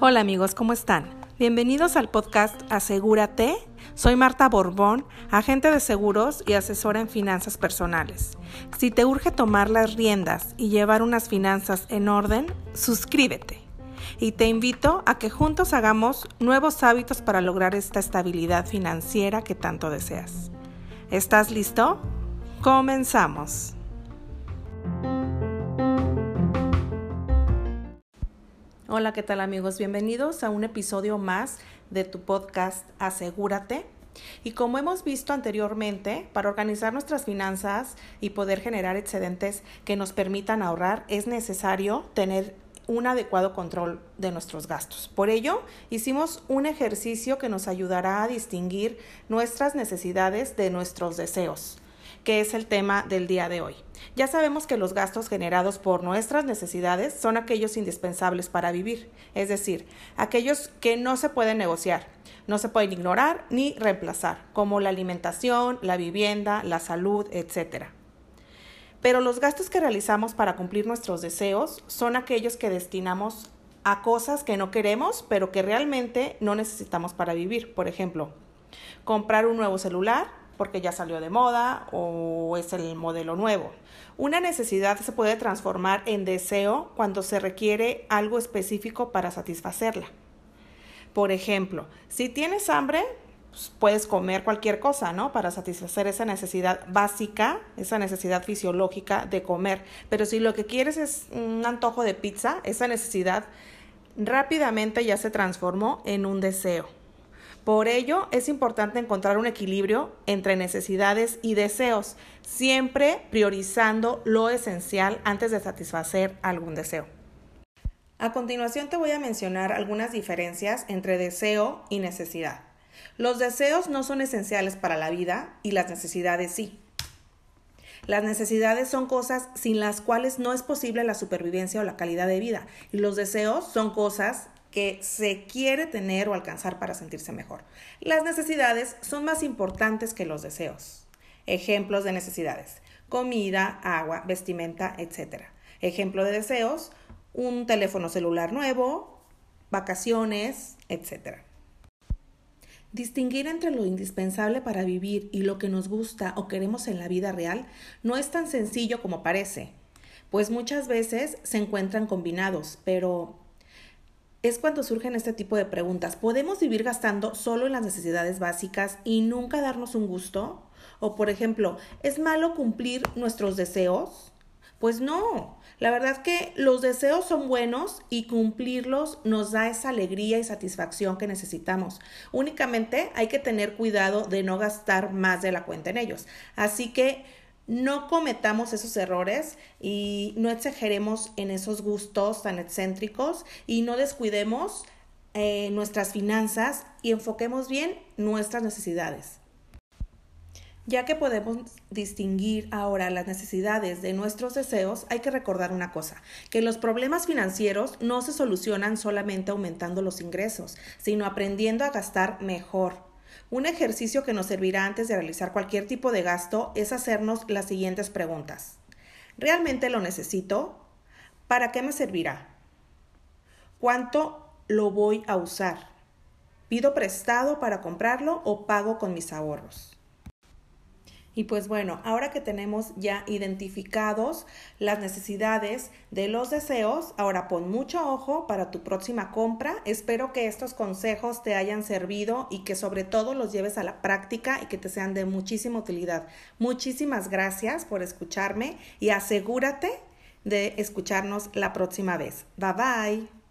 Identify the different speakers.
Speaker 1: Hola amigos, ¿cómo están? Bienvenidos al podcast Asegúrate. Soy Marta Borbón, agente de seguros y asesora en finanzas personales. Si te urge tomar las riendas y llevar unas finanzas en orden, suscríbete. Y te invito a que juntos hagamos nuevos hábitos para lograr esta estabilidad financiera que tanto deseas. ¿Estás listo? Comenzamos. Hola, ¿qué tal amigos? Bienvenidos a un episodio más de tu podcast Asegúrate. Y como hemos visto anteriormente, para organizar nuestras finanzas y poder generar excedentes que nos permitan ahorrar, es necesario tener un adecuado control de nuestros gastos. Por ello, hicimos un ejercicio que nos ayudará a distinguir nuestras necesidades de nuestros deseos que es el tema del día de hoy. Ya sabemos que los gastos generados por nuestras necesidades son aquellos indispensables para vivir, es decir, aquellos que no se pueden negociar, no se pueden ignorar ni reemplazar, como la alimentación, la vivienda, la salud, etc. Pero los gastos que realizamos para cumplir nuestros deseos son aquellos que destinamos a cosas que no queremos, pero que realmente no necesitamos para vivir. Por ejemplo, comprar un nuevo celular, porque ya salió de moda o es el modelo nuevo. Una necesidad se puede transformar en deseo cuando se requiere algo específico para satisfacerla. Por ejemplo, si tienes hambre, pues, puedes comer cualquier cosa, ¿no? Para satisfacer esa necesidad básica, esa necesidad fisiológica de comer. Pero si lo que quieres es un antojo de pizza, esa necesidad rápidamente ya se transformó en un deseo. Por ello, es importante encontrar un equilibrio entre necesidades y deseos, siempre priorizando lo esencial antes de satisfacer algún deseo. A continuación te voy a mencionar algunas diferencias entre deseo y necesidad. Los deseos no son esenciales para la vida y las necesidades sí. Las necesidades son cosas sin las cuales no es posible la supervivencia o la calidad de vida y los deseos son cosas que se quiere tener o alcanzar para sentirse mejor. Las necesidades son más importantes que los deseos. Ejemplos de necesidades. Comida, agua, vestimenta, etc. Ejemplo de deseos, un teléfono celular nuevo, vacaciones, etc. Distinguir entre lo indispensable para vivir y lo que nos gusta o queremos en la vida real no es tan sencillo como parece, pues muchas veces se encuentran combinados, pero es cuando surgen este tipo de preguntas. ¿Podemos vivir gastando solo en las necesidades básicas y nunca darnos un gusto? O por ejemplo, ¿es malo cumplir nuestros deseos? Pues no, la verdad es que los deseos son buenos y cumplirlos nos da esa alegría y satisfacción que necesitamos. Únicamente hay que tener cuidado de no gastar más de la cuenta en ellos. Así que no cometamos esos errores y no exageremos en esos gustos tan excéntricos y no descuidemos eh, nuestras finanzas y enfoquemos bien nuestras necesidades. Ya que podemos distinguir ahora las necesidades de nuestros deseos, hay que recordar una cosa, que los problemas financieros no se solucionan solamente aumentando los ingresos, sino aprendiendo a gastar mejor un ejercicio que nos servirá antes de realizar cualquier tipo de gasto es hacernos las siguientes preguntas. ¿Realmente lo necesito? ¿Para qué me servirá? ¿Cuánto lo voy a usar? ¿Pido prestado para comprarlo o pago con mis ahorros? Y pues bueno, ahora que tenemos ya identificados las necesidades de los deseos, ahora pon mucho ojo para tu próxima compra. Espero que estos consejos te hayan servido y que sobre todo los lleves a la práctica y que te sean de muchísima utilidad. Muchísimas gracias por escucharme y asegúrate de escucharnos la próxima vez. Bye bye.